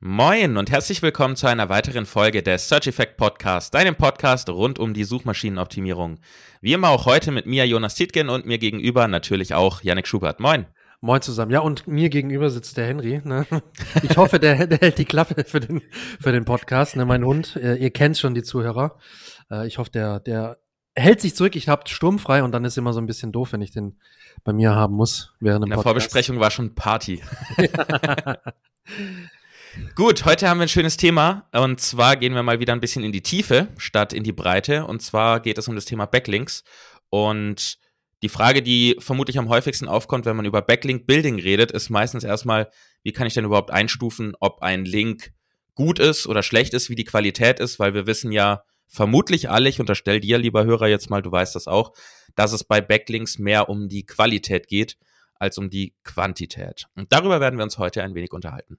Moin und herzlich willkommen zu einer weiteren Folge des Search Effect Podcast, deinem Podcast rund um die Suchmaschinenoptimierung. Wie immer auch heute mit mir Jonas Tietgen und mir gegenüber natürlich auch Yannick Schubert. Moin. Moin zusammen. Ja, und mir gegenüber sitzt der Henry. Ne? Ich hoffe, der, der hält die Klappe für den, für den Podcast. Ne? Mein Hund, äh, ihr kennt schon die Zuhörer. Äh, ich hoffe, der, der hält sich zurück. Ich hab sturmfrei und dann ist immer so ein bisschen doof, wenn ich den bei mir haben muss während dem In der. Vorbesprechung war schon Party. Gut, heute haben wir ein schönes Thema und zwar gehen wir mal wieder ein bisschen in die Tiefe statt in die Breite und zwar geht es um das Thema Backlinks und die Frage, die vermutlich am häufigsten aufkommt, wenn man über Backlink Building redet, ist meistens erstmal, wie kann ich denn überhaupt einstufen, ob ein Link gut ist oder schlecht ist, wie die Qualität ist, weil wir wissen ja vermutlich alle, ich unterstelle dir, lieber Hörer, jetzt mal, du weißt das auch, dass es bei Backlinks mehr um die Qualität geht als um die Quantität. Und darüber werden wir uns heute ein wenig unterhalten.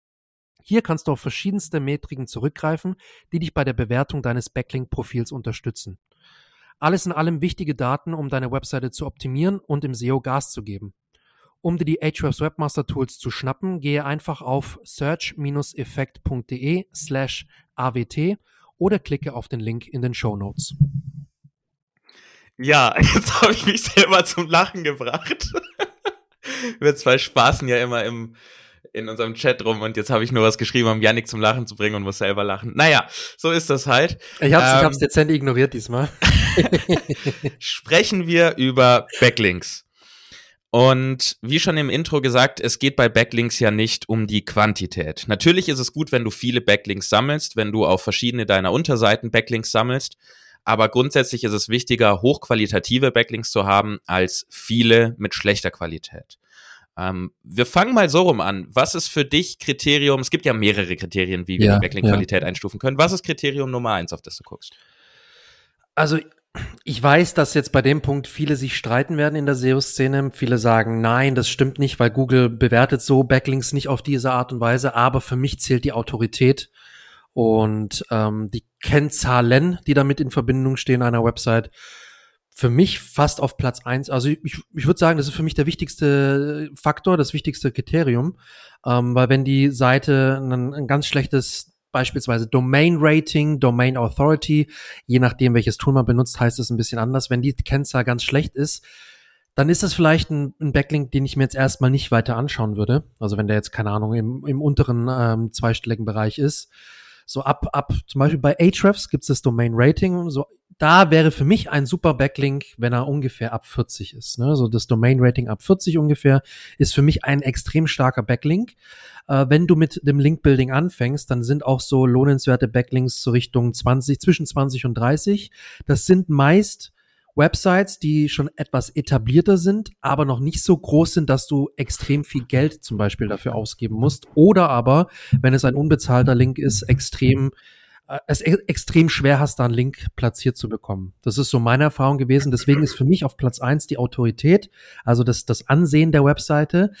Hier kannst du auf verschiedenste Metriken zurückgreifen, die dich bei der Bewertung deines Backlink-Profils unterstützen. Alles in allem wichtige Daten, um deine Webseite zu optimieren und im SEO Gas zu geben. Um dir die Ahrefs Webmaster Tools zu schnappen, gehe einfach auf search-effekt.de slash awt oder klicke auf den Link in den Show Notes. Ja, jetzt habe ich mich selber zum Lachen gebracht. Wir zwei spaßen ja immer im, in unserem Chat rum und jetzt habe ich nur was geschrieben, um Yannick zum Lachen zu bringen und muss selber lachen. Naja, so ist das halt. Ich habe es ähm, ich hab's dezent ignoriert diesmal. sprechen wir über Backlinks. Und wie schon im Intro gesagt, es geht bei Backlinks ja nicht um die Quantität. Natürlich ist es gut, wenn du viele Backlinks sammelst, wenn du auf verschiedene deiner Unterseiten Backlinks sammelst. Aber grundsätzlich ist es wichtiger, hochqualitative Backlinks zu haben, als viele mit schlechter Qualität. Ähm, wir fangen mal so rum an. Was ist für dich Kriterium? Es gibt ja mehrere Kriterien, wie wir ja, die Backlink-Qualität ja. einstufen können. Was ist Kriterium Nummer eins, auf das du guckst? Also ich weiß, dass jetzt bei dem Punkt viele sich streiten werden in der SEO-Szene. Viele sagen, nein, das stimmt nicht, weil Google bewertet so Backlinks nicht auf diese Art und Weise. Aber für mich zählt die Autorität und ähm, die Kennzahlen, die damit in Verbindung stehen einer Website für mich fast auf Platz eins. Also ich, ich würde sagen, das ist für mich der wichtigste Faktor, das wichtigste Kriterium, ähm, weil wenn die Seite ein, ein ganz schlechtes beispielsweise Domain Rating, Domain Authority, je nachdem welches Tool man benutzt, heißt es ein bisschen anders. Wenn die Kennzahl ganz schlecht ist, dann ist das vielleicht ein, ein, Backlink, den ich mir jetzt erstmal nicht weiter anschauen würde. Also wenn der jetzt, keine Ahnung, im, im unteren ähm, zweistelligen Bereich ist. So ab, ab, zum Beispiel bei Ahrefs gibt es das Domain Rating. So da wäre für mich ein super Backlink, wenn er ungefähr ab 40 ist. Ne? So das Domain Rating ab 40 ungefähr ist für mich ein extrem starker Backlink. Äh, wenn du mit dem Link Building anfängst, dann sind auch so lohnenswerte Backlinks zur Richtung 20, zwischen 20 und 30. Das sind meist Websites, die schon etwas etablierter sind, aber noch nicht so groß sind, dass du extrem viel Geld zum Beispiel dafür ausgeben musst. Oder aber, wenn es ein unbezahlter Link ist, extrem es e extrem schwer hast, da einen Link platziert zu bekommen. Das ist so meine Erfahrung gewesen. Deswegen ist für mich auf Platz eins die Autorität, also das, das Ansehen der Webseite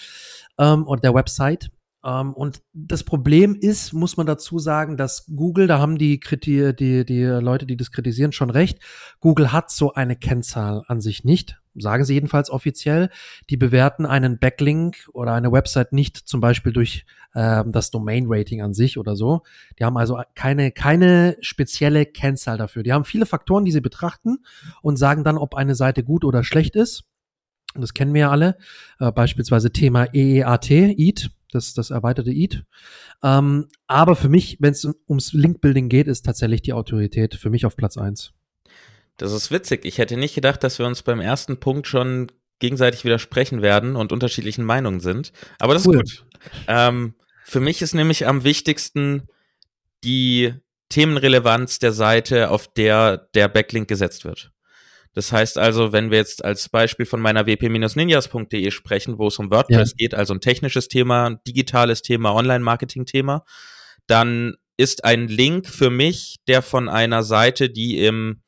ähm, oder der Website. Ähm, und das Problem ist, muss man dazu sagen, dass Google, da haben die, Kriti die, die Leute, die das kritisieren, schon recht. Google hat so eine Kennzahl an sich nicht sagen sie jedenfalls offiziell, die bewerten einen Backlink oder eine Website nicht zum Beispiel durch äh, das Domain-Rating an sich oder so. Die haben also keine, keine spezielle Kennzahl dafür. Die haben viele Faktoren, die sie betrachten und sagen dann, ob eine Seite gut oder schlecht ist. Und das kennen wir ja alle. Äh, beispielsweise Thema EEAT, EAT, das, das erweiterte EAT. Ähm, aber für mich, wenn es ums Link-Building geht, ist tatsächlich die Autorität für mich auf Platz eins. Das ist witzig. Ich hätte nicht gedacht, dass wir uns beim ersten Punkt schon gegenseitig widersprechen werden und unterschiedlichen Meinungen sind. Aber das cool. ist gut. Ähm, für mich ist nämlich am wichtigsten die Themenrelevanz der Seite, auf der der Backlink gesetzt wird. Das heißt also, wenn wir jetzt als Beispiel von meiner wp-ninjas.de sprechen, wo es um WordPress ja. geht, also ein technisches Thema, ein digitales Thema, Online-Marketing-Thema, dann ist ein Link für mich, der von einer Seite, die im,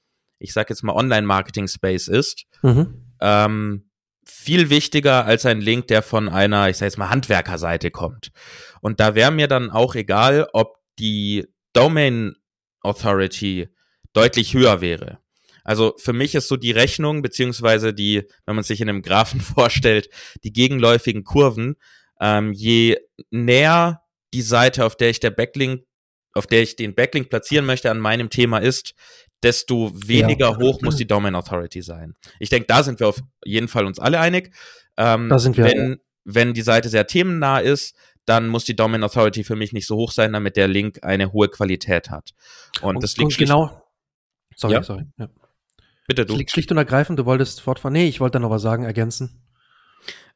ich sag jetzt mal, Online-Marketing-Space ist, mhm. ähm, viel wichtiger als ein Link, der von einer, ich sag jetzt mal, Handwerkerseite kommt. Und da wäre mir dann auch egal, ob die Domain Authority deutlich höher wäre. Also für mich ist so die Rechnung, beziehungsweise die, wenn man sich in einem Graphen vorstellt, die gegenläufigen Kurven, ähm, je näher die Seite, auf der ich der Backlink, auf der ich den Backlink platzieren möchte, an meinem Thema ist, desto weniger ja. hoch muss die Domain Authority sein. Ich denke, da sind wir auf jeden Fall uns alle einig. Ähm, da sind wir. Wenn, wenn die Seite sehr themennah ist, dann muss die Domain Authority für mich nicht so hoch sein, damit der Link eine hohe Qualität hat. Und, und das liegt und genau. Sorry, ja? sorry. Ja. Bitte du. Es liegt schlicht und ergreifend, du wolltest fortfahren. Nee, ich wollte da noch was sagen, ergänzen.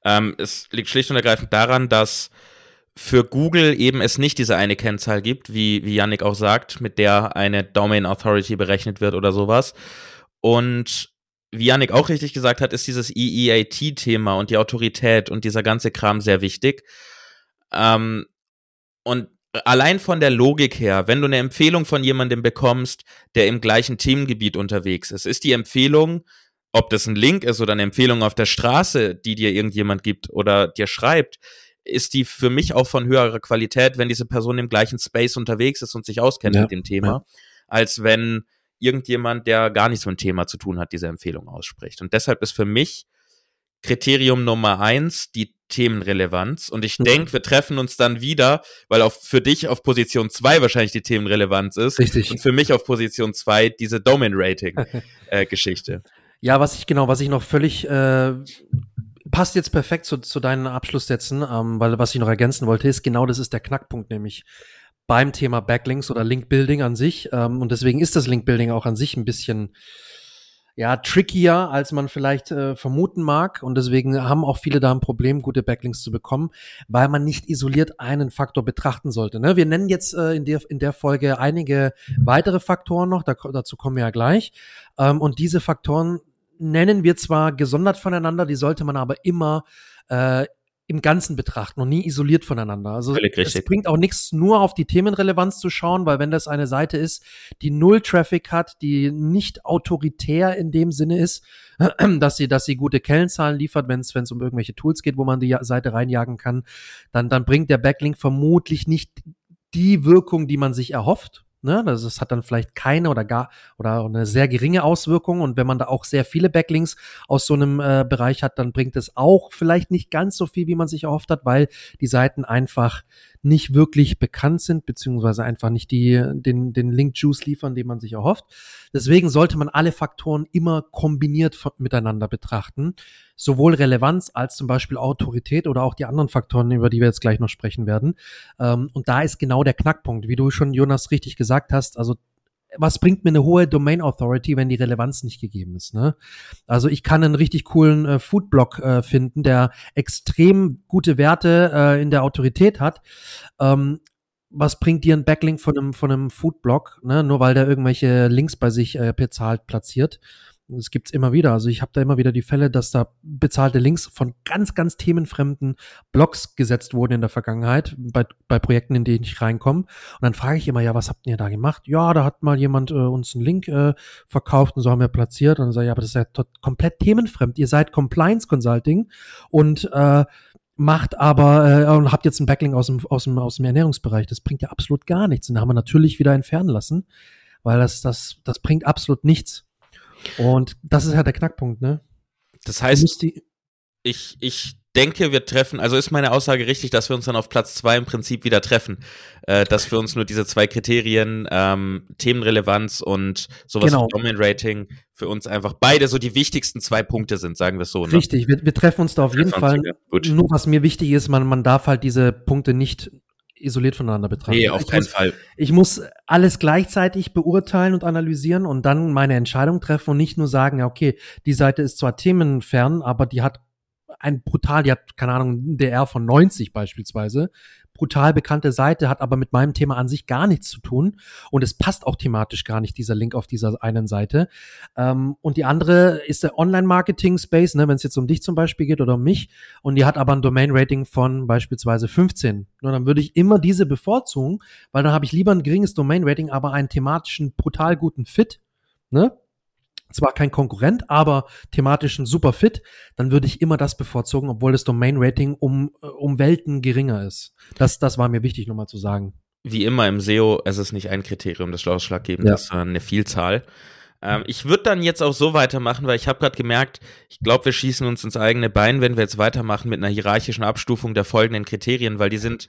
Ähm, es liegt schlicht und ergreifend daran, dass für Google eben es nicht diese eine Kennzahl gibt, wie, wie Yannick auch sagt, mit der eine Domain Authority berechnet wird oder sowas. Und wie Yannick auch richtig gesagt hat, ist dieses EEAT-Thema und die Autorität und dieser ganze Kram sehr wichtig. Ähm, und allein von der Logik her, wenn du eine Empfehlung von jemandem bekommst, der im gleichen Themengebiet unterwegs ist, ist die Empfehlung, ob das ein Link ist oder eine Empfehlung auf der Straße, die dir irgendjemand gibt oder dir schreibt, ist die für mich auch von höherer Qualität, wenn diese Person im gleichen Space unterwegs ist und sich auskennt ja, mit dem Thema, ja. als wenn irgendjemand, der gar nichts mit dem Thema zu tun hat, diese Empfehlung ausspricht. Und deshalb ist für mich Kriterium Nummer eins die Themenrelevanz. Und ich mhm. denke, wir treffen uns dann wieder, weil auf, für dich auf Position zwei wahrscheinlich die Themenrelevanz ist. Richtig. Und für mich auf Position zwei diese Domain-Rating-Geschichte. äh, ja, was ich genau, was ich noch völlig äh, passt jetzt perfekt zu, zu deinen Abschlusssätzen, ähm, weil was ich noch ergänzen wollte, ist genau das ist der Knackpunkt, nämlich beim Thema Backlinks oder Link-Building an sich. Ähm, und deswegen ist das Link-Building auch an sich ein bisschen ja, trickier, als man vielleicht äh, vermuten mag. Und deswegen haben auch viele da ein Problem, gute Backlinks zu bekommen, weil man nicht isoliert einen Faktor betrachten sollte. Ne? Wir nennen jetzt äh, in, der, in der Folge einige weitere Faktoren noch, da, dazu kommen wir ja gleich. Ähm, und diese Faktoren nennen wir zwar gesondert voneinander, die sollte man aber immer äh, im Ganzen betrachten und nie isoliert voneinander. Also es bringt auch nichts, nur auf die Themenrelevanz zu schauen, weil wenn das eine Seite ist, die null Traffic hat, die nicht autoritär in dem Sinne ist, dass sie, dass sie gute Kennzahlen liefert, wenn es wenn es um irgendwelche Tools geht, wo man die Seite reinjagen kann, dann dann bringt der Backlink vermutlich nicht die Wirkung, die man sich erhofft. Ne? Das, das hat dann vielleicht keine oder gar oder eine sehr geringe Auswirkung. Und wenn man da auch sehr viele Backlinks aus so einem äh, Bereich hat, dann bringt es auch vielleicht nicht ganz so viel, wie man sich erhofft hat, weil die Seiten einfach nicht wirklich bekannt sind, beziehungsweise einfach nicht die, den, den Link-Juice liefern, den man sich erhofft. Deswegen sollte man alle Faktoren immer kombiniert miteinander betrachten. Sowohl Relevanz als zum Beispiel Autorität oder auch die anderen Faktoren, über die wir jetzt gleich noch sprechen werden. Ähm, und da ist genau der Knackpunkt, wie du schon, Jonas, richtig gesagt hast. Also was bringt mir eine hohe Domain Authority, wenn die Relevanz nicht gegeben ist? Ne? Also ich kann einen richtig coolen äh, Foodblog äh, finden, der extrem gute Werte äh, in der Autorität hat. Ähm, was bringt dir ein Backlink von einem, von einem Foodblog, ne? nur weil der irgendwelche Links bei sich äh, bezahlt platziert? Das gibt's immer wieder. Also ich habe da immer wieder die Fälle, dass da bezahlte Links von ganz, ganz themenfremden Blogs gesetzt wurden in der Vergangenheit bei, bei Projekten, in denen ich reinkomme. Und dann frage ich immer, ja, was habt ihr da gemacht? Ja, da hat mal jemand äh, uns einen Link äh, verkauft und so haben wir platziert. Und dann sage ich, ja, aber das ist ja komplett themenfremd. Ihr seid Compliance Consulting und äh, macht aber äh, und habt jetzt einen Backlink aus dem, aus, dem, aus dem Ernährungsbereich. Das bringt ja absolut gar nichts. Und da haben wir natürlich wieder entfernen lassen, weil das, das, das bringt absolut nichts. Und das ist ja der Knackpunkt, ne? Das heißt, ich, ich denke, wir treffen, also ist meine Aussage richtig, dass wir uns dann auf Platz zwei im Prinzip wieder treffen. Äh, dass wir uns nur diese zwei Kriterien, ähm, Themenrelevanz und sowas genau. wie Domain Rating für uns einfach beide so die wichtigsten zwei Punkte sind, sagen wir es so. Ne? Richtig, wir, wir treffen uns da auf jeden Fall. Nur was mir wichtig ist, man, man darf halt diese Punkte nicht isoliert voneinander betrachten. Nee, auf keinen muss, Fall. Ich muss alles gleichzeitig beurteilen und analysieren und dann meine Entscheidung treffen und nicht nur sagen, ja, okay, die Seite ist zwar themenfern, aber die hat ein brutal, die hat, keine Ahnung, ein DR von 90 beispielsweise. Brutal bekannte Seite, hat aber mit meinem Thema an sich gar nichts zu tun und es passt auch thematisch gar nicht, dieser Link auf dieser einen Seite. Ähm, und die andere ist der Online-Marketing-Space, ne, wenn es jetzt um dich zum Beispiel geht oder um mich und die hat aber ein Domain-Rating von beispielsweise 15. Und dann würde ich immer diese bevorzugen, weil dann habe ich lieber ein geringes Domain-Rating, aber einen thematischen brutal guten Fit, ne? Zwar kein Konkurrent, aber thematisch ein super Fit, dann würde ich immer das bevorzugen, obwohl das Domain-Rating um, äh, um Welten geringer ist. Das, das war mir wichtig nochmal zu sagen. Wie immer im SEO, es ist nicht ein Kriterium, das ausschlaggebend ja. ist, sondern eine Vielzahl. Ähm, ich würde dann jetzt auch so weitermachen, weil ich habe gerade gemerkt, ich glaube, wir schießen uns ins eigene Bein, wenn wir jetzt weitermachen mit einer hierarchischen Abstufung der folgenden Kriterien, weil die sind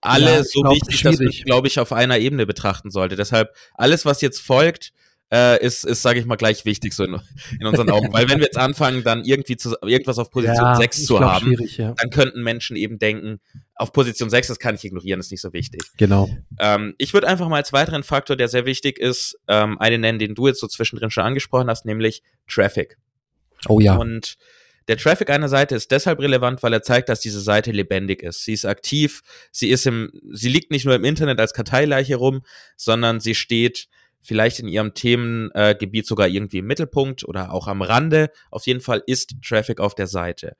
alle ja, so glaub, wichtig, dass man, glaube ich, auf einer Ebene betrachten sollte. Deshalb alles, was jetzt folgt, äh, ist, ist sage ich mal, gleich wichtig so in, in unseren Augen. Weil wenn wir jetzt anfangen, dann irgendwie zu, irgendwas auf Position ja, 6 zu haben, ja. dann könnten Menschen eben denken, auf Position 6, das kann ich ignorieren, ist nicht so wichtig. Genau. Ähm, ich würde einfach mal als weiteren Faktor, der sehr wichtig ist, ähm, einen nennen, den du jetzt so zwischendrin schon angesprochen hast, nämlich Traffic. Oh ja. Und der Traffic einer Seite ist deshalb relevant, weil er zeigt, dass diese Seite lebendig ist. Sie ist aktiv, sie ist im, sie liegt nicht nur im Internet als Karteileiche rum, sondern sie steht vielleicht in ihrem Themengebiet sogar irgendwie im Mittelpunkt oder auch am Rande. Auf jeden Fall ist Traffic auf der Seite.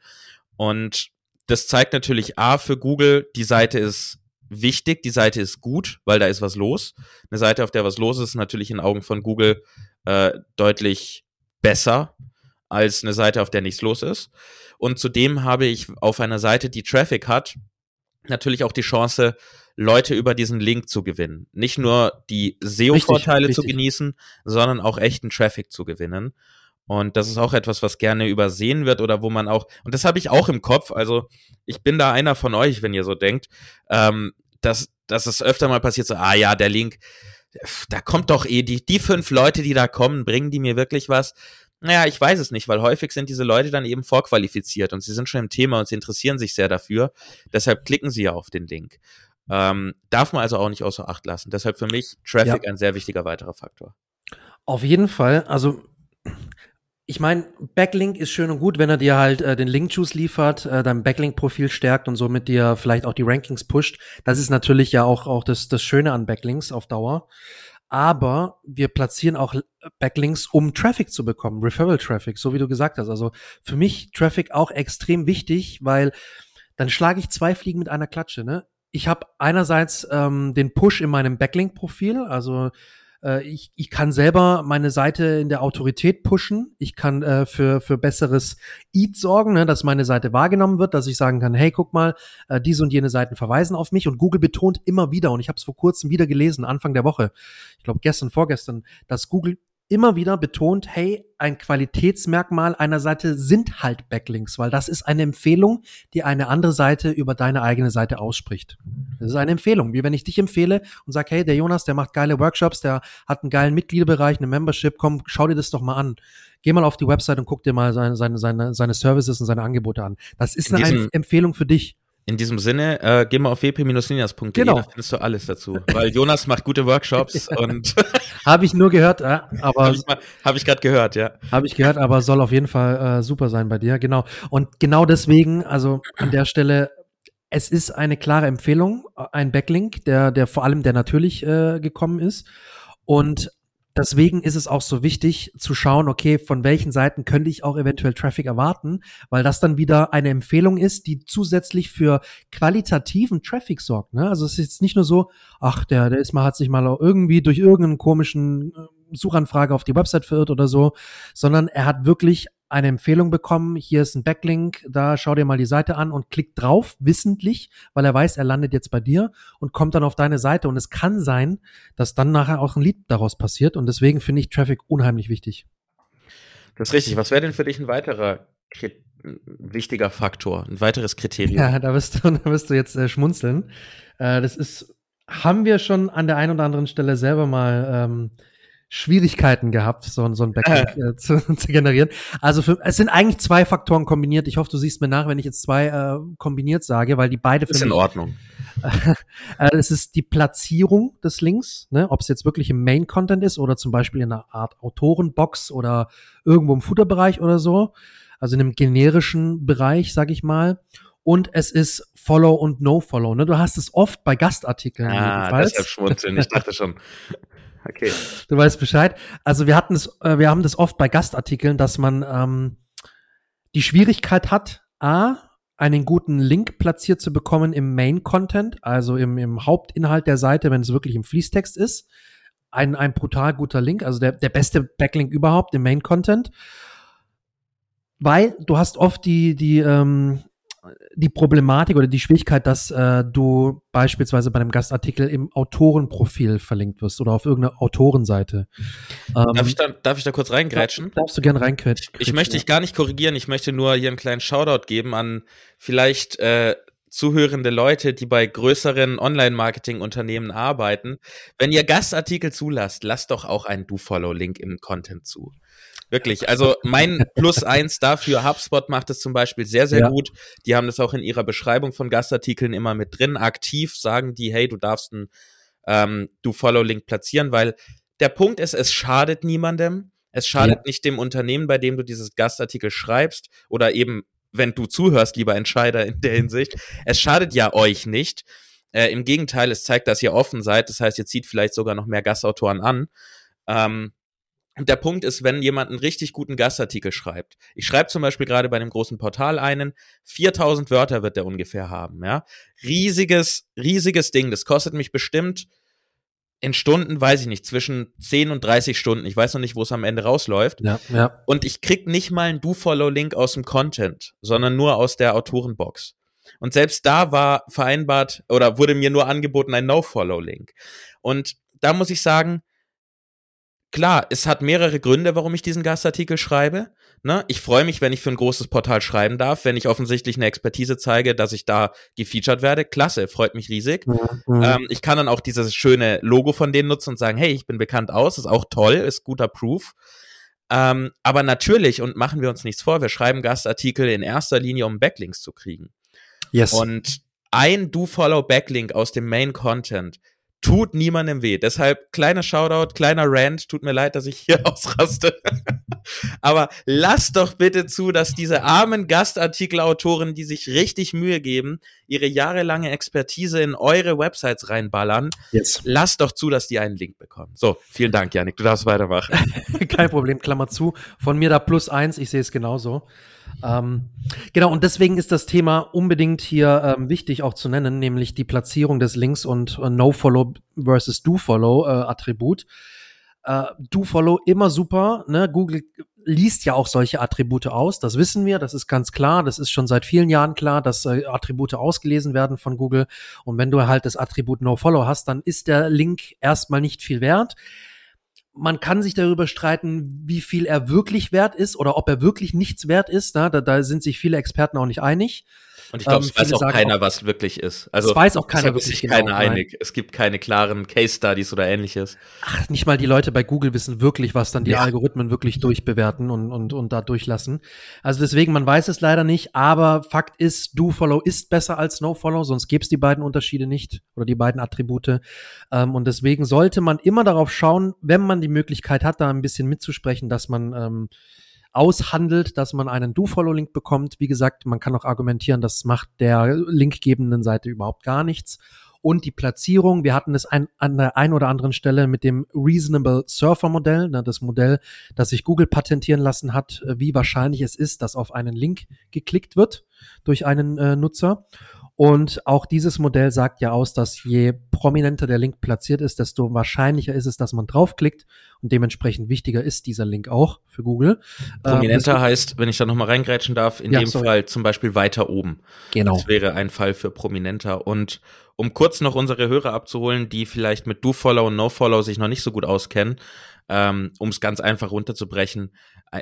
Und das zeigt natürlich A für Google, die Seite ist wichtig, die Seite ist gut, weil da ist was los. Eine Seite, auf der was los ist, ist natürlich in Augen von Google äh, deutlich besser als eine Seite, auf der nichts los ist. Und zudem habe ich auf einer Seite, die Traffic hat, natürlich auch die Chance, Leute über diesen Link zu gewinnen. Nicht nur die SEO-Vorteile zu genießen, sondern auch echten Traffic zu gewinnen. Und das ist auch etwas, was gerne übersehen wird oder wo man auch, und das habe ich auch im Kopf, also ich bin da einer von euch, wenn ihr so denkt, ähm, dass, dass es öfter mal passiert, so, ah ja, der Link, da kommt doch eh, die, die fünf Leute, die da kommen, bringen die mir wirklich was? Naja, ich weiß es nicht, weil häufig sind diese Leute dann eben vorqualifiziert und sie sind schon im Thema und sie interessieren sich sehr dafür. Deshalb klicken sie ja auf den Link. Ähm, darf man also auch nicht außer Acht lassen. Deshalb für mich Traffic ja. ein sehr wichtiger weiterer Faktor. Auf jeden Fall. Also ich meine, Backlink ist schön und gut, wenn er dir halt äh, den Link-Juice liefert, äh, dein Backlink-Profil stärkt und somit dir vielleicht auch die Rankings pusht. Das ist natürlich ja auch, auch das, das Schöne an Backlinks auf Dauer. Aber wir platzieren auch Backlinks, um Traffic zu bekommen, Referral-Traffic, so wie du gesagt hast. Also für mich Traffic auch extrem wichtig, weil dann schlage ich zwei Fliegen mit einer Klatsche. Ne? ich habe einerseits ähm, den Push in meinem Backlink-Profil, also ich, ich kann selber meine Seite in der Autorität pushen. Ich kann äh, für, für besseres Eat sorgen, ne, dass meine Seite wahrgenommen wird, dass ich sagen kann, hey, guck mal, äh, diese und jene Seiten verweisen auf mich. Und Google betont immer wieder, und ich habe es vor kurzem wieder gelesen, Anfang der Woche, ich glaube gestern, vorgestern, dass Google immer wieder betont, hey, ein Qualitätsmerkmal einer Seite sind halt Backlinks, weil das ist eine Empfehlung, die eine andere Seite über deine eigene Seite ausspricht. Das ist eine Empfehlung, wie wenn ich dich empfehle und sage, hey, der Jonas, der macht geile Workshops, der hat einen geilen Mitgliederbereich, eine Membership, komm, schau dir das doch mal an. Geh mal auf die Website und guck dir mal seine, seine, seine, seine Services und seine Angebote an. Das ist eine Empfehlung für dich. In diesem Sinne, äh, geh mal auf wp-ninas.de, genau. da findest du alles dazu. Weil Jonas macht gute Workshops und habe ich nur gehört, äh, aber habe ich, hab ich gerade gehört, ja. Habe ich gehört, aber soll auf jeden Fall äh, super sein bei dir, genau. Und genau deswegen, also an der Stelle, es ist eine klare Empfehlung, ein Backlink, der der vor allem der natürlich äh, gekommen ist und Deswegen ist es auch so wichtig zu schauen, okay, von welchen Seiten könnte ich auch eventuell Traffic erwarten, weil das dann wieder eine Empfehlung ist, die zusätzlich für qualitativen Traffic sorgt. Ne? Also es ist jetzt nicht nur so, ach, der, der ist mal, hat sich mal irgendwie durch irgendeinen komischen äh, Suchanfrage auf die Website verirrt oder so, sondern er hat wirklich eine Empfehlung bekommen, hier ist ein Backlink, da schau dir mal die Seite an und klick drauf, wissentlich, weil er weiß, er landet jetzt bei dir und kommt dann auf deine Seite. Und es kann sein, dass dann nachher auch ein Lied daraus passiert. Und deswegen finde ich Traffic unheimlich wichtig. Das ist richtig. Was wäre denn für dich ein weiterer wichtiger Faktor, ein weiteres Kriterium? Ja, da wirst du, da wirst du jetzt äh, schmunzeln. Äh, das ist, haben wir schon an der einen oder anderen Stelle selber mal ähm, Schwierigkeiten gehabt, so, so ein Backlink äh, zu, zu, generieren. Also für, es sind eigentlich zwei Faktoren kombiniert. Ich hoffe, du siehst mir nach, wenn ich jetzt zwei äh, kombiniert sage, weil die beide ist mich, in Ordnung. äh, es ist die Platzierung des Links, ne, ob es jetzt wirklich im Main-Content ist oder zum Beispiel in einer Art Autorenbox oder irgendwo im Futterbereich oder so, also in einem generischen Bereich, sag ich mal. und es ist Follow und No-Follow. Ne? Du hast es oft bei Gastartikeln. Ah, jedenfalls. deshalb schmunzeln. Ich dachte schon. Okay. Du weißt Bescheid. Also wir hatten es, äh, wir haben das oft bei Gastartikeln, dass man ähm, die Schwierigkeit hat, a, einen guten Link platziert zu bekommen im Main-Content, also im, im Hauptinhalt der Seite, wenn es wirklich im Fließtext ist. Ein, ein brutal guter Link, also der, der beste Backlink überhaupt im Main-Content. Weil du hast oft die, die, ähm, die Problematik oder die Schwierigkeit, dass äh, du beispielsweise bei einem Gastartikel im Autorenprofil verlinkt wirst oder auf irgendeiner Autorenseite. Ähm, darf, ich da, darf ich da kurz reingrätschen? Darfst du gerne reingrätschen. Ich, ich möchte dich gar nicht korrigieren, ich möchte nur hier einen kleinen Shoutout geben an vielleicht äh, zuhörende Leute, die bei größeren Online-Marketing-Unternehmen arbeiten. Wenn ihr Gastartikel zulasst, lasst doch auch einen Do-Follow-Link im Content zu. Wirklich. Also mein Plus eins dafür, HubSpot macht es zum Beispiel sehr, sehr ja. gut. Die haben das auch in ihrer Beschreibung von Gastartikeln immer mit drin. Aktiv sagen die, hey, du darfst einen ähm, Do-Follow-Link platzieren, weil der Punkt ist, es schadet niemandem. Es schadet ja. nicht dem Unternehmen, bei dem du dieses Gastartikel schreibst oder eben, wenn du zuhörst, lieber Entscheider in der Hinsicht. Es schadet ja euch nicht. Äh, Im Gegenteil, es zeigt, dass ihr offen seid. Das heißt, ihr zieht vielleicht sogar noch mehr Gastautoren an. Ähm, der Punkt ist, wenn jemand einen richtig guten Gastartikel schreibt, ich schreibe zum Beispiel gerade bei einem großen Portal einen, 4000 Wörter wird der ungefähr haben, ja. Riesiges, riesiges Ding. Das kostet mich bestimmt in Stunden, weiß ich nicht, zwischen 10 und 30 Stunden. Ich weiß noch nicht, wo es am Ende rausläuft. Ja, ja. Und ich krieg nicht mal einen Do-Follow-Link aus dem Content, sondern nur aus der Autorenbox. Und selbst da war vereinbart oder wurde mir nur angeboten ein No-Follow-Link. Und da muss ich sagen, klar, es hat mehrere Gründe, warum ich diesen Gastartikel schreibe. Ne? Ich freue mich, wenn ich für ein großes Portal schreiben darf, wenn ich offensichtlich eine Expertise zeige, dass ich da gefeatured werde. Klasse, freut mich riesig. Mhm. Ähm, ich kann dann auch dieses schöne Logo von denen nutzen und sagen, hey, ich bin bekannt aus, ist auch toll, ist guter Proof. Ähm, aber natürlich, und machen wir uns nichts vor, wir schreiben Gastartikel in erster Linie, um Backlinks zu kriegen. Yes. Und ein Do-Follow-Backlink aus dem Main-Content tut niemandem weh. Deshalb kleiner Shoutout, kleiner Rant. Tut mir leid, dass ich hier ausraste. Aber lasst doch bitte zu, dass diese armen Gastartikelautoren, die sich richtig Mühe geben, ihre jahrelange Expertise in eure Websites reinballern, yes. lasst doch zu, dass die einen Link bekommen. So, vielen Dank, Janik. Du darfst weitermachen. Kein Problem, Klammer zu. Von mir da plus eins, ich sehe es genauso. Ähm, genau, und deswegen ist das Thema unbedingt hier ähm, wichtig auch zu nennen, nämlich die Platzierung des Links und äh, No-Follow versus Do-Follow-Attribut. Äh, äh, Do-Follow immer super, ne? Google liest ja auch solche Attribute aus, das wissen wir, das ist ganz klar, das ist schon seit vielen Jahren klar, dass äh, Attribute ausgelesen werden von Google und wenn du halt das Attribut No-Follow hast, dann ist der Link erstmal nicht viel wert man kann sich darüber streiten, wie viel er wirklich wert ist oder ob er wirklich nichts wert ist. Da, da sind sich viele Experten auch nicht einig. Und ich glaube, ähm, es weiß auch keiner, auch, was wirklich ist. Also es weiß auch keiner wirklich. Sich genau, keiner einig. Es gibt keine klaren Case Studies oder ähnliches. Ach, nicht mal die Leute bei Google wissen wirklich, was dann die ja. Algorithmen wirklich durchbewerten und, und, und da durchlassen. Also deswegen, man weiß es leider nicht, aber Fakt ist, Do-Follow ist besser als No-Follow, sonst gäbe es die beiden Unterschiede nicht oder die beiden Attribute. Ähm, und deswegen sollte man immer darauf schauen, wenn man die Möglichkeit hat, da ein bisschen mitzusprechen, dass man ähm, aushandelt, dass man einen Do-Follow-Link bekommt. Wie gesagt, man kann auch argumentieren, das macht der linkgebenden Seite überhaupt gar nichts. Und die Platzierung, wir hatten es ein, an der einen oder anderen Stelle mit dem Reasonable Surfer Modell, ne, das Modell, das sich Google patentieren lassen hat, wie wahrscheinlich es ist, dass auf einen Link geklickt wird durch einen äh, Nutzer. Und auch dieses Modell sagt ja aus, dass je prominenter der Link platziert ist, desto wahrscheinlicher ist es, dass man draufklickt und dementsprechend wichtiger ist dieser Link auch für Google. Prominenter ähm, heißt, wenn ich da nochmal reingrätschen darf, in ja, dem sorry. Fall zum Beispiel weiter oben. Genau. Das wäre ein Fall für prominenter. Und um kurz noch unsere Hörer abzuholen, die vielleicht mit Do-Follow und No-Follow sich noch nicht so gut auskennen, ähm, um es ganz einfach runterzubrechen,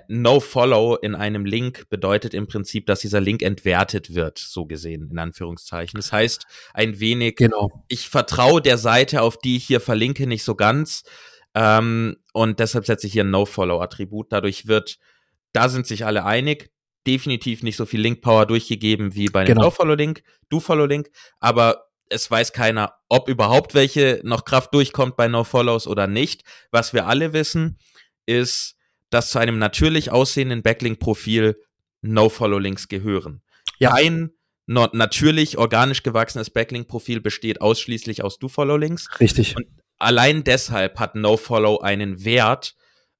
No-Follow in einem Link bedeutet im Prinzip, dass dieser Link entwertet wird, so gesehen, in Anführungszeichen. Das heißt, ein wenig, genau. ich vertraue der Seite, auf die ich hier verlinke, nicht so ganz. Ähm, und deshalb setze ich hier ein No-Follow-Attribut. Dadurch wird, da sind sich alle einig, definitiv nicht so viel Link-Power durchgegeben wie bei einem genau. No-Follow-Link, Do-Follow-Link, aber es weiß keiner, ob überhaupt welche noch Kraft durchkommt bei No-Follows oder nicht. Was wir alle wissen, ist, dass zu einem natürlich aussehenden Backlink-Profil No-Follow-Links gehören. Ja. Kein natürlich organisch gewachsenes Backlink-Profil besteht ausschließlich aus Do-Follow-Links. Richtig. Und allein deshalb hat No-Follow einen Wert.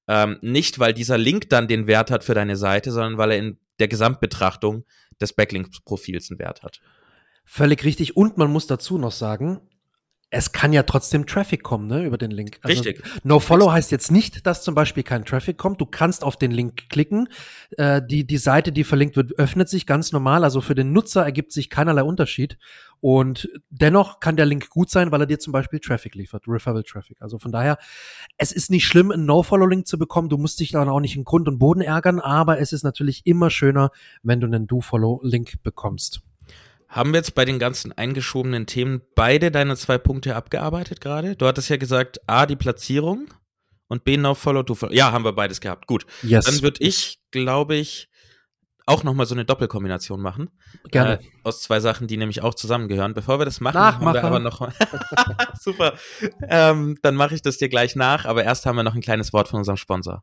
Ähm, nicht, weil dieser Link dann den Wert hat für deine Seite, sondern weil er in der Gesamtbetrachtung des Backlink-Profils einen Wert hat. Völlig richtig. Und man muss dazu noch sagen, es kann ja trotzdem Traffic kommen, ne, über den Link. Also Richtig. No Follow heißt jetzt nicht, dass zum Beispiel kein Traffic kommt. Du kannst auf den Link klicken. Äh, die, die Seite, die verlinkt wird, öffnet sich ganz normal. Also für den Nutzer ergibt sich keinerlei Unterschied. Und dennoch kann der Link gut sein, weil er dir zum Beispiel Traffic liefert, Referral Traffic. Also von daher, es ist nicht schlimm, einen No-Follow-Link zu bekommen. Du musst dich dann auch nicht in Grund und Boden ärgern, aber es ist natürlich immer schöner, wenn du einen Do-Follow-Link bekommst. Haben wir jetzt bei den ganzen eingeschobenen Themen beide deine zwei Punkte abgearbeitet gerade? Du hattest ja gesagt, A, die Platzierung und B, Now Follow to Follow. Ja, haben wir beides gehabt. Gut. Yes. Dann würde ich, glaube ich, auch nochmal so eine Doppelkombination machen. Gerne. Äh, aus zwei Sachen, die nämlich auch zusammengehören. Bevor wir das machen, Nachmachen. haben wir aber noch Super. Ähm, dann mache ich das dir gleich nach, aber erst haben wir noch ein kleines Wort von unserem Sponsor.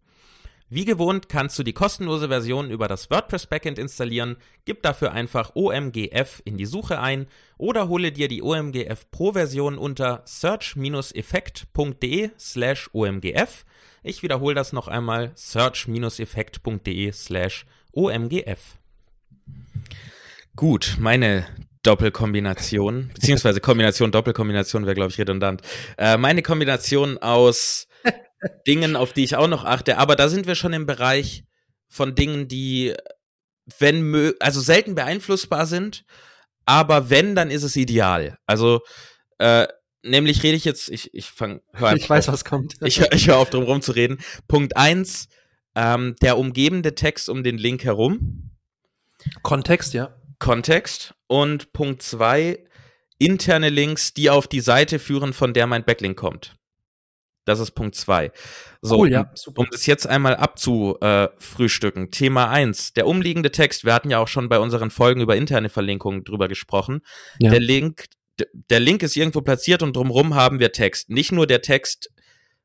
Wie gewohnt kannst du die kostenlose Version über das WordPress Backend installieren, gib dafür einfach OMGF in die Suche ein oder hole dir die OMGF Pro Version unter search-effekt.de slash OMGF. Ich wiederhole das noch einmal, search-effekt.de slash OMGF. Gut, meine Doppelkombination, beziehungsweise Kombination, Doppelkombination wäre, glaube ich, redundant. Äh, meine Kombination aus Dingen, auf die ich auch noch achte. Aber da sind wir schon im Bereich von Dingen, die, wenn, also selten beeinflussbar sind. Aber wenn, dann ist es ideal. Also, äh, nämlich rede ich jetzt, ich, ich fange, Ich weiß, auf, was kommt. Ich, ich höre auf, drum rum zu reden. Punkt eins, ähm, der umgebende Text um den Link herum. Kontext, ja. Kontext. Und Punkt zwei, interne Links, die auf die Seite führen, von der mein Backlink kommt. Das ist Punkt zwei. So, cool, ja, um das jetzt einmal abzufrühstücken. Thema eins: Der umliegende Text, wir hatten ja auch schon bei unseren Folgen über interne Verlinkungen drüber gesprochen. Ja. Der Link, der Link ist irgendwo platziert und drumherum haben wir Text. Nicht nur der Text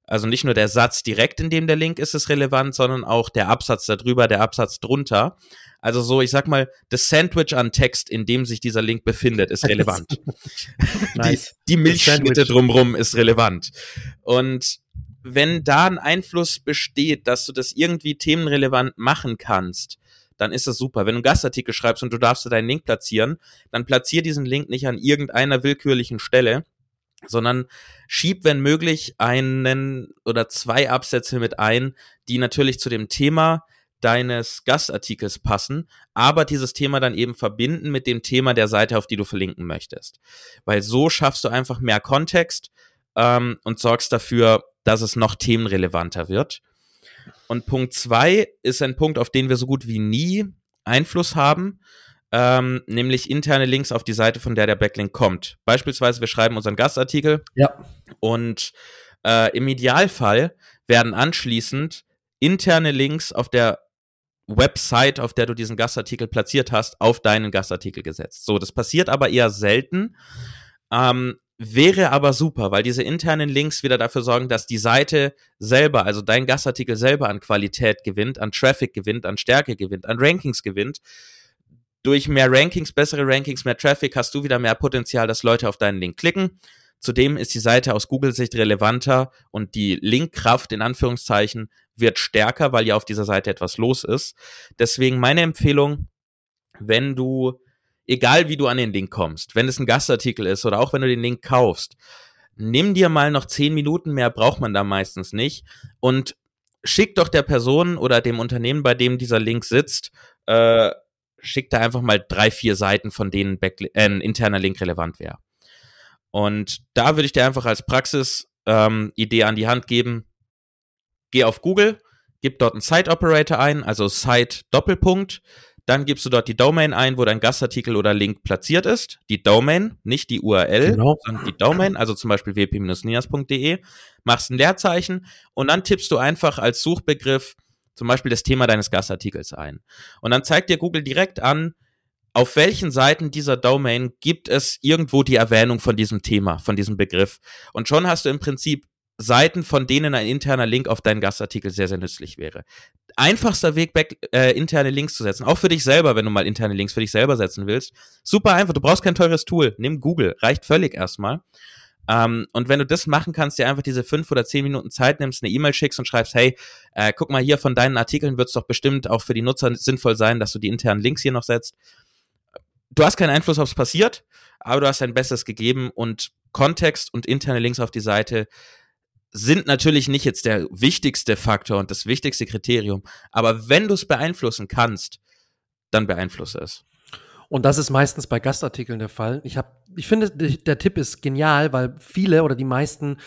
also nicht nur der Satz direkt, in dem der Link ist, ist relevant, sondern auch der Absatz darüber, der Absatz drunter. Also so, ich sag mal, das Sandwich an Text, in dem sich dieser Link befindet, ist relevant. nice. Die, die Milchschnitte drumrum ist relevant. Und wenn da ein Einfluss besteht, dass du das irgendwie themenrelevant machen kannst, dann ist das super. Wenn du einen Gastartikel schreibst und du darfst deinen Link platzieren, dann platzier diesen Link nicht an irgendeiner willkürlichen Stelle, sondern schieb, wenn möglich, einen oder zwei Absätze mit ein, die natürlich zu dem Thema deines Gastartikels passen, aber dieses Thema dann eben verbinden mit dem Thema der Seite, auf die du verlinken möchtest. Weil so schaffst du einfach mehr Kontext ähm, und sorgst dafür, dass es noch themenrelevanter wird. Und Punkt zwei ist ein Punkt, auf den wir so gut wie nie Einfluss haben ähm, nämlich interne Links auf die Seite, von der der Backlink kommt. Beispielsweise, wir schreiben unseren Gastartikel ja. und äh, im Idealfall werden anschließend interne Links auf der Website, auf der du diesen Gastartikel platziert hast, auf deinen Gastartikel gesetzt. So, das passiert aber eher selten. Ähm, wäre aber super, weil diese internen Links wieder dafür sorgen, dass die Seite selber, also dein Gastartikel selber an Qualität gewinnt, an Traffic gewinnt, an Stärke gewinnt, an Rankings gewinnt durch mehr Rankings, bessere Rankings, mehr Traffic hast du wieder mehr Potenzial, dass Leute auf deinen Link klicken. Zudem ist die Seite aus Google-Sicht relevanter und die Linkkraft in Anführungszeichen wird stärker, weil ja auf dieser Seite etwas los ist. Deswegen meine Empfehlung, wenn du, egal wie du an den Link kommst, wenn es ein Gastartikel ist oder auch wenn du den Link kaufst, nimm dir mal noch zehn Minuten mehr, braucht man da meistens nicht und schick doch der Person oder dem Unternehmen, bei dem dieser Link sitzt, äh, schickt da einfach mal drei, vier Seiten, von denen Backli äh, ein interner Link relevant wäre. Und da würde ich dir einfach als Praxis ähm, an die Hand geben. Geh auf Google, gib dort einen Site Operator ein, also Site Doppelpunkt. Dann gibst du dort die Domain ein, wo dein Gastartikel oder Link platziert ist. Die Domain, nicht die URL, genau. sondern die Domain, also zum Beispiel wp-nias.de. Machst ein Leerzeichen und dann tippst du einfach als Suchbegriff zum Beispiel das Thema deines Gastartikels ein. Und dann zeigt dir Google direkt an, auf welchen Seiten dieser Domain gibt es irgendwo die Erwähnung von diesem Thema, von diesem Begriff. Und schon hast du im Prinzip Seiten, von denen ein interner Link auf deinen Gastartikel sehr, sehr nützlich wäre. Einfachster Weg, back, äh, interne Links zu setzen, auch für dich selber, wenn du mal interne Links für dich selber setzen willst. Super einfach, du brauchst kein teures Tool. Nimm Google, reicht völlig erstmal. Ähm, und wenn du das machen kannst, dir einfach diese fünf oder zehn Minuten Zeit nimmst, eine E-Mail schickst und schreibst, hey, äh, guck mal hier von deinen Artikeln wird es doch bestimmt auch für die Nutzer sinnvoll sein, dass du die internen Links hier noch setzt. Du hast keinen Einfluss, ob es passiert, aber du hast dein Bestes gegeben und Kontext und interne Links auf die Seite sind natürlich nicht jetzt der wichtigste Faktor und das wichtigste Kriterium, aber wenn du es beeinflussen kannst, dann beeinflusse es. Und das ist meistens bei Gastartikeln der Fall. Ich habe, ich finde, der Tipp ist genial, weil viele oder die meisten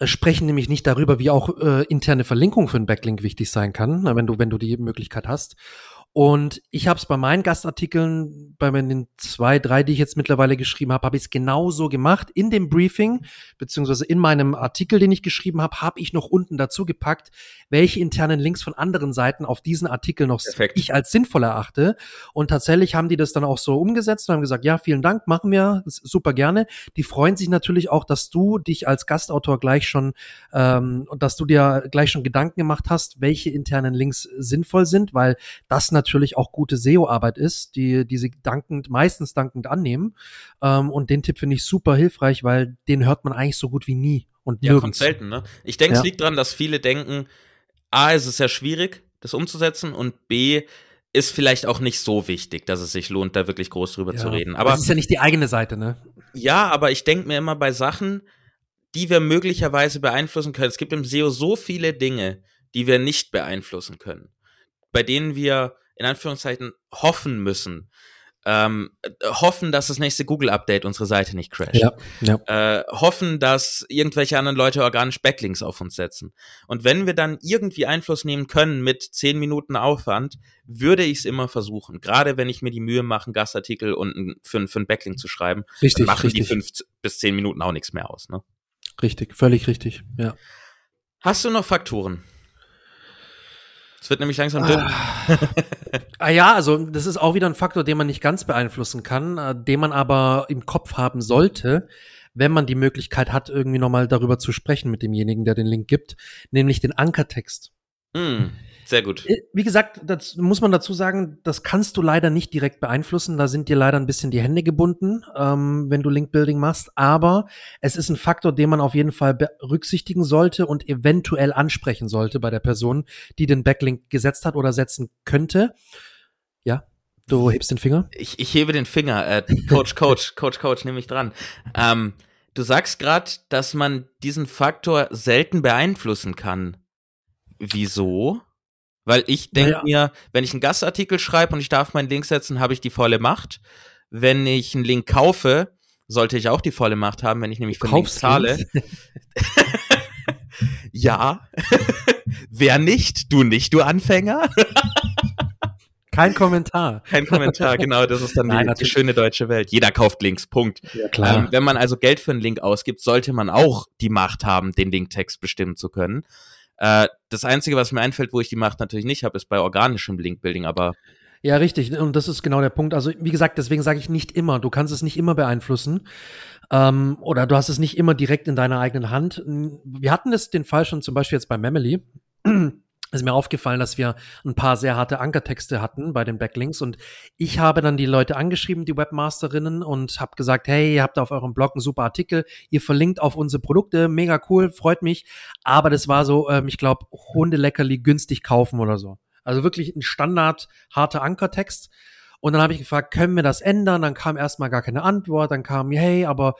äh, sprechen nämlich nicht darüber, wie auch äh, interne Verlinkung für einen Backlink wichtig sein kann, wenn du wenn du die Möglichkeit hast. Und ich habe es bei meinen Gastartikeln, bei den zwei, drei, die ich jetzt mittlerweile geschrieben habe, habe ich es genauso gemacht. In dem Briefing, beziehungsweise in meinem Artikel, den ich geschrieben habe, habe ich noch unten dazu gepackt, welche internen Links von anderen Seiten auf diesen Artikel noch Perfekt. ich als sinnvoll erachte. Und tatsächlich haben die das dann auch so umgesetzt und haben gesagt, ja, vielen Dank, machen wir, super gerne. Die freuen sich natürlich auch, dass du dich als Gastautor gleich schon, ähm, dass du dir gleich schon Gedanken gemacht hast, welche internen Links sinnvoll sind, weil das natürlich natürlich auch gute SEO-Arbeit ist, die, die sie dankend, meistens dankend annehmen. Ähm, und den Tipp finde ich super hilfreich, weil den hört man eigentlich so gut wie nie. Und ja, kommt selten, ne? Ich denke, ja. es liegt daran, dass viele denken, A, ist es sehr schwierig, das umzusetzen und B, ist vielleicht auch nicht so wichtig, dass es sich lohnt, da wirklich groß drüber ja. zu reden. Aber das ist ja nicht die eigene Seite, ne? Ja, aber ich denke mir immer bei Sachen, die wir möglicherweise beeinflussen können. Es gibt im SEO so viele Dinge, die wir nicht beeinflussen können, bei denen wir in Anführungszeichen hoffen müssen. Ähm, hoffen, dass das nächste Google-Update unsere Seite nicht crasht. Ja, ja. Äh, hoffen, dass irgendwelche anderen Leute organisch Backlinks auf uns setzen. Und wenn wir dann irgendwie Einfluss nehmen können mit zehn Minuten Aufwand, würde ich es immer versuchen. Gerade wenn ich mir die Mühe mache, einen Gastartikel und für, für einen Backlink zu schreiben, richtig, machen richtig. die fünf bis zehn Minuten auch nichts mehr aus. Ne? Richtig, völlig richtig, ja. Hast du noch Faktoren? Es wird nämlich langsam dünn. Ah. ah ja, also das ist auch wieder ein Faktor, den man nicht ganz beeinflussen kann, äh, den man aber im Kopf haben sollte, wenn man die Möglichkeit hat, irgendwie nochmal darüber zu sprechen mit demjenigen, der den Link gibt, nämlich den Ankertext. Mm. Sehr gut. Äh, wie gesagt, das muss man dazu sagen, das kannst du leider nicht direkt beeinflussen. Da sind dir leider ein bisschen die Hände gebunden, ähm, wenn du Linkbuilding machst. Aber es ist ein Faktor, den man auf jeden Fall berücksichtigen sollte und eventuell ansprechen sollte bei der Person, die den Backlink gesetzt hat oder setzen könnte. Ja, du hebst den Finger? Ich, ich hebe den Finger. Äh, Coach, Coach, Coach, Coach, nehme mich dran. Ähm, du sagst gerade, dass man diesen Faktor selten beeinflussen kann. Wieso? Weil ich denke naja. mir, wenn ich einen Gastartikel schreibe und ich darf meinen Link setzen, habe ich die volle Macht. Wenn ich einen Link kaufe, sollte ich auch die volle Macht haben, wenn ich nämlich für einen Link zahle. ja. Wer nicht? Du nicht, du Anfänger? Kein Kommentar. Kein Kommentar, genau. Das ist dann Nein, die, die, schöne deutsche Welt. Jeder kauft Links, Punkt. Ja, klar. Ähm, wenn man also Geld für einen Link ausgibt, sollte man auch die Macht haben, den Linktext bestimmen zu können. Äh, das Einzige, was mir einfällt, wo ich die Macht natürlich nicht habe, ist bei organischem Linkbuilding, aber ja, richtig. Und das ist genau der Punkt. Also, wie gesagt, deswegen sage ich nicht immer. Du kannst es nicht immer beeinflussen. Ähm, oder du hast es nicht immer direkt in deiner eigenen Hand. Wir hatten es den Fall schon zum Beispiel jetzt bei Memely ist mir aufgefallen, dass wir ein paar sehr harte Ankertexte hatten bei den Backlinks und ich habe dann die Leute angeschrieben, die Webmasterinnen und habe gesagt, hey, ihr habt auf eurem Blog einen super Artikel, ihr verlinkt auf unsere Produkte, mega cool, freut mich, aber das war so, ähm, ich glaube, Hundeleckerli günstig kaufen oder so. Also wirklich ein Standard harter Ankertext. Und dann habe ich gefragt, können wir das ändern? Dann kam erstmal gar keine Antwort. Dann kam, hey, aber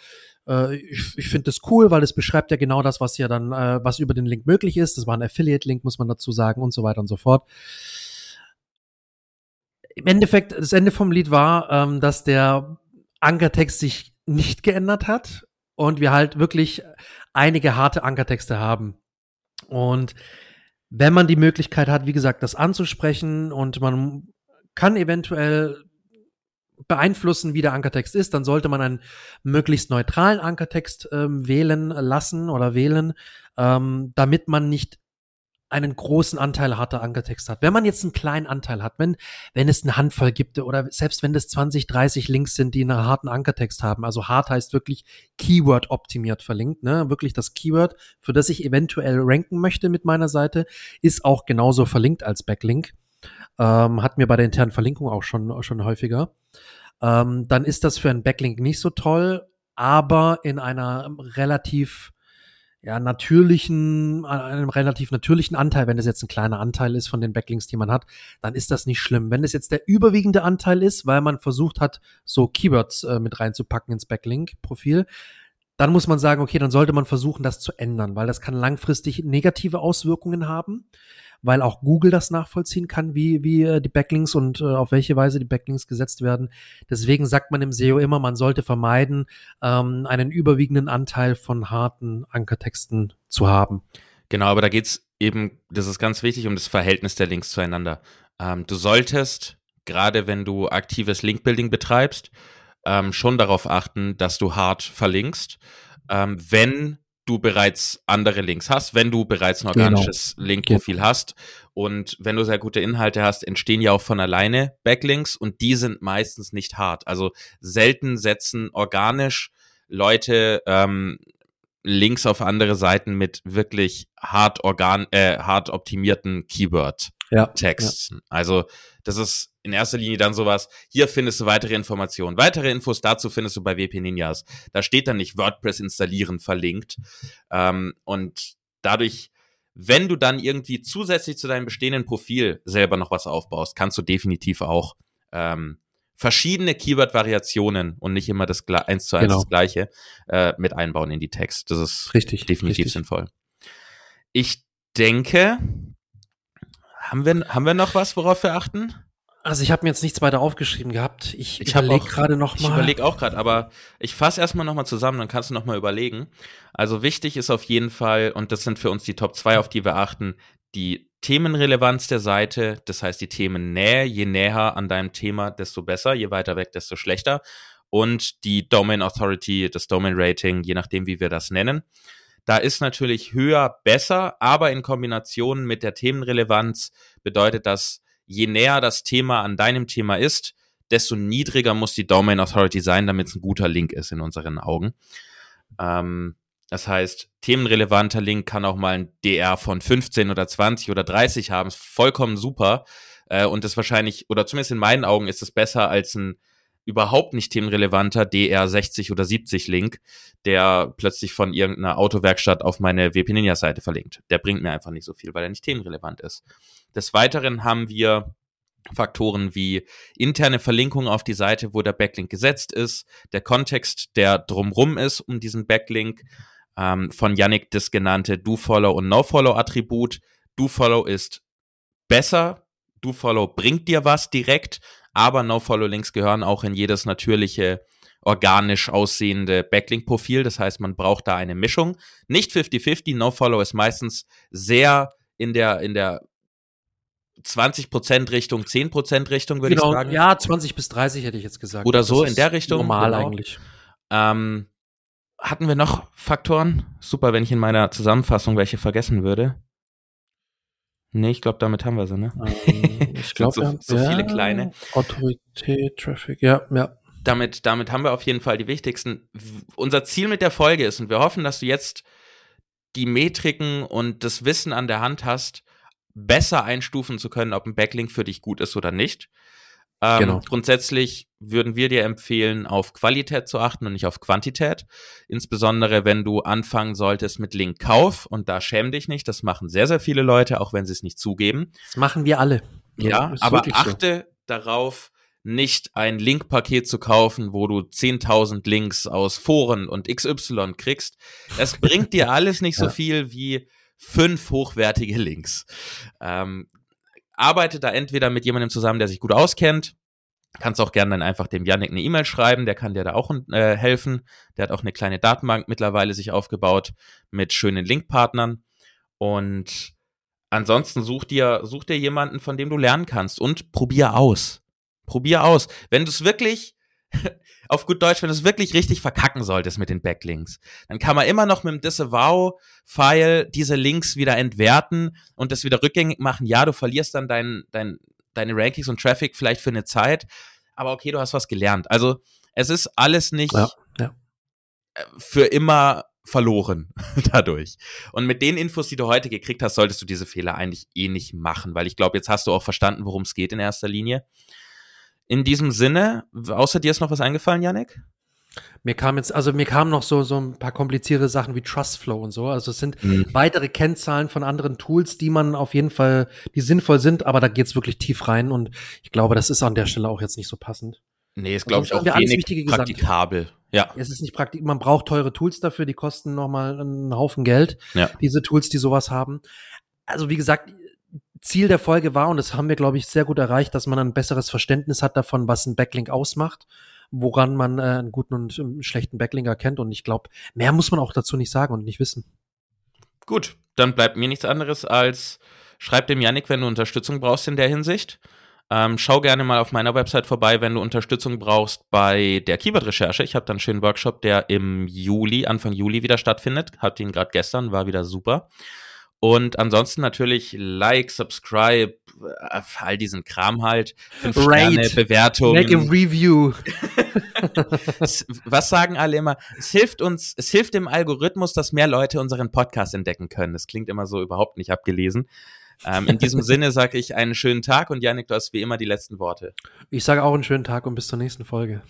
äh, ich, ich finde das cool, weil es beschreibt ja genau das, was ja dann, äh, was über den Link möglich ist. Das war ein Affiliate-Link, muss man dazu sagen und so weiter und so fort. Im Endeffekt, das Ende vom Lied war, ähm, dass der Ankertext sich nicht geändert hat. und wir halt wirklich einige harte Ankertexte haben. Und wenn man die Möglichkeit hat, wie gesagt, das anzusprechen und man kann eventuell beeinflussen, wie der Ankertext ist, dann sollte man einen möglichst neutralen Ankertext ähm, wählen lassen oder wählen, ähm, damit man nicht einen großen Anteil harter Ankertext hat. Wenn man jetzt einen kleinen Anteil hat, wenn, wenn es eine Handvoll gibt oder selbst wenn es 20, 30 Links sind, die einen harten Ankertext haben, also hart heißt wirklich Keyword optimiert verlinkt, ne, wirklich das Keyword, für das ich eventuell ranken möchte mit meiner Seite, ist auch genauso verlinkt als Backlink. Ähm, hat mir bei der internen Verlinkung auch schon, schon häufiger. Ähm, dann ist das für einen Backlink nicht so toll, aber in einer relativ ja, natürlichen, einem relativ natürlichen Anteil, wenn es jetzt ein kleiner Anteil ist von den Backlinks, die man hat, dann ist das nicht schlimm. Wenn es jetzt der überwiegende Anteil ist, weil man versucht hat, so Keywords äh, mit reinzupacken ins Backlink-Profil, dann muss man sagen, okay, dann sollte man versuchen, das zu ändern, weil das kann langfristig negative Auswirkungen haben weil auch Google das nachvollziehen kann, wie, wie äh, die Backlinks und äh, auf welche Weise die Backlinks gesetzt werden. Deswegen sagt man im SEO immer, man sollte vermeiden, ähm, einen überwiegenden Anteil von harten Ankertexten zu haben. Genau, aber da geht's eben, das ist ganz wichtig, um das Verhältnis der Links zueinander. Ähm, du solltest, gerade wenn du aktives Linkbuilding betreibst, ähm, schon darauf achten, dass du hart verlinkst. Ähm, wenn du bereits andere Links hast, wenn du bereits ein genau. organisches genau. Linkprofil hast und wenn du sehr gute Inhalte hast, entstehen ja auch von alleine Backlinks und die sind meistens nicht hart. Also selten setzen organisch Leute ähm, Links auf andere Seiten mit wirklich hart organ äh, hart optimierten Keyword Texten. Ja. Also das ist in erster Linie dann sowas, hier findest du weitere Informationen. Weitere Infos dazu findest du bei WP Ninjas. Da steht dann nicht WordPress installieren verlinkt. Ähm, und dadurch, wenn du dann irgendwie zusätzlich zu deinem bestehenden Profil selber noch was aufbaust, kannst du definitiv auch ähm, verschiedene Keyword-Variationen und nicht immer das eins zu eins genau. das gleiche äh, mit einbauen in die Text. Das ist richtig, definitiv richtig. sinnvoll. Ich denke, haben wir, haben wir noch was, worauf wir achten? Also ich habe mir jetzt nichts weiter aufgeschrieben gehabt. Ich, ich überlege gerade noch mal. Ich überlege auch gerade, aber ich fasse erstmal noch mal zusammen, dann kannst du noch mal überlegen. Also wichtig ist auf jeden Fall, und das sind für uns die Top 2, auf die wir achten, die Themenrelevanz der Seite, das heißt die Themennähe. Je näher an deinem Thema, desto besser. Je weiter weg, desto schlechter. Und die Domain Authority, das Domain Rating, je nachdem, wie wir das nennen. Da ist natürlich höher besser, aber in Kombination mit der Themenrelevanz bedeutet das, je näher das Thema an deinem Thema ist, desto niedriger muss die Domain Authority sein, damit es ein guter Link ist in unseren Augen. Ähm, das heißt, themenrelevanter Link kann auch mal ein DR von 15 oder 20 oder 30 haben, ist vollkommen super. Äh, und das wahrscheinlich, oder zumindest in meinen Augen ist es besser als ein überhaupt nicht themenrelevanter DR 60 oder 70 Link, der plötzlich von irgendeiner Autowerkstatt auf meine WP Ninja Seite verlinkt. Der bringt mir einfach nicht so viel, weil er nicht themenrelevant ist. Des Weiteren haben wir Faktoren wie interne Verlinkung auf die Seite, wo der Backlink gesetzt ist, der Kontext, der drumrum ist um diesen Backlink, ähm, von Yannick das genannte Do-Follow und No-Follow-Attribut. Do-Follow ist besser, Do-Follow bringt dir was direkt, aber No-Follow-Links gehören auch in jedes natürliche, organisch aussehende Backlink-Profil. Das heißt, man braucht da eine Mischung. Nicht 50-50, No-Follow ist meistens sehr in der, in der 20% Richtung, 10% Richtung, würde genau, ich sagen. Ja, 20 bis 30 hätte ich jetzt gesagt. Oder so in der Richtung. Normal genau. eigentlich. Ähm, hatten wir noch Faktoren? Super, wenn ich in meiner Zusammenfassung welche vergessen würde. Nee, ich glaube, damit haben wir sie, ne? Ähm, ich glaube, so, so ja, viele kleine. Autorität, Traffic, ja, ja. Damit, damit haben wir auf jeden Fall die wichtigsten. Unser Ziel mit der Folge ist, und wir hoffen, dass du jetzt die Metriken und das Wissen an der Hand hast, besser einstufen zu können, ob ein Backlink für dich gut ist oder nicht. Ähm, genau. Grundsätzlich würden wir dir empfehlen, auf Qualität zu achten und nicht auf Quantität. Insbesondere, wenn du anfangen solltest mit Linkkauf. Und da schäm dich nicht. Das machen sehr, sehr viele Leute, auch wenn sie es nicht zugeben. Das machen wir alle. Ja, aber achte so. darauf, nicht ein Linkpaket zu kaufen, wo du 10.000 Links aus Foren und XY kriegst. Es bringt dir alles nicht so viel wie fünf hochwertige Links. Ähm, arbeite da entweder mit jemandem zusammen, der sich gut auskennt, Kannst auch gerne dann einfach dem Yannick eine E-Mail schreiben, der kann dir da auch äh, helfen. Der hat auch eine kleine Datenbank mittlerweile sich aufgebaut mit schönen Linkpartnern. Und ansonsten such dir, such dir jemanden, von dem du lernen kannst und probier aus. Probier aus. Wenn du es wirklich, auf gut Deutsch, wenn du es wirklich richtig verkacken solltest mit den Backlinks, dann kann man immer noch mit dem Disavow-File diese Links wieder entwerten und das wieder rückgängig machen. Ja, du verlierst dann dein, dein, deine Rankings und Traffic vielleicht für eine Zeit, aber okay, du hast was gelernt. Also es ist alles nicht ja, ja. Äh, für immer verloren dadurch. Und mit den Infos, die du heute gekriegt hast, solltest du diese Fehler eigentlich eh nicht machen, weil ich glaube, jetzt hast du auch verstanden, worum es geht in erster Linie. In diesem Sinne, außer dir ist noch was eingefallen, Janik? Mir kam jetzt, also mir kamen noch so, so ein paar komplizierte Sachen wie Trustflow und so. Also es sind mhm. weitere Kennzahlen von anderen Tools, die man auf jeden Fall, die sinnvoll sind, aber da geht's wirklich tief rein und ich glaube, das ist an der Stelle auch jetzt nicht so passend. Nee, ist glaube ich auch wenig praktikabel. Ja. Es ist nicht praktisch. Man braucht teure Tools dafür, die kosten nochmal einen Haufen Geld. Ja. Diese Tools, die sowas haben. Also wie gesagt, Ziel der Folge war, und das haben wir, glaube ich, sehr gut erreicht, dass man ein besseres Verständnis hat davon, was ein Backlink ausmacht woran man äh, einen guten und einen schlechten Backlink erkennt. Und ich glaube, mehr muss man auch dazu nicht sagen und nicht wissen. Gut, dann bleibt mir nichts anderes als schreib dem Yannick, wenn du Unterstützung brauchst in der Hinsicht. Ähm, schau gerne mal auf meiner Website vorbei, wenn du Unterstützung brauchst bei der Keyword-Recherche. Ich habe dann einen schönen Workshop, der im Juli, Anfang Juli wieder stattfindet. Hatte ihn gerade gestern, war wieder super. Und ansonsten natürlich Like, Subscribe, äh, all diesen Kram halt. Fünf Sterne, Bewertungen. Make a Review. Was sagen alle immer? Es hilft uns, es hilft dem Algorithmus, dass mehr Leute unseren Podcast entdecken können. Das klingt immer so überhaupt nicht abgelesen. Ähm, in diesem Sinne sage ich einen schönen Tag und Janik, du hast wie immer die letzten Worte. Ich sage auch einen schönen Tag und bis zur nächsten Folge.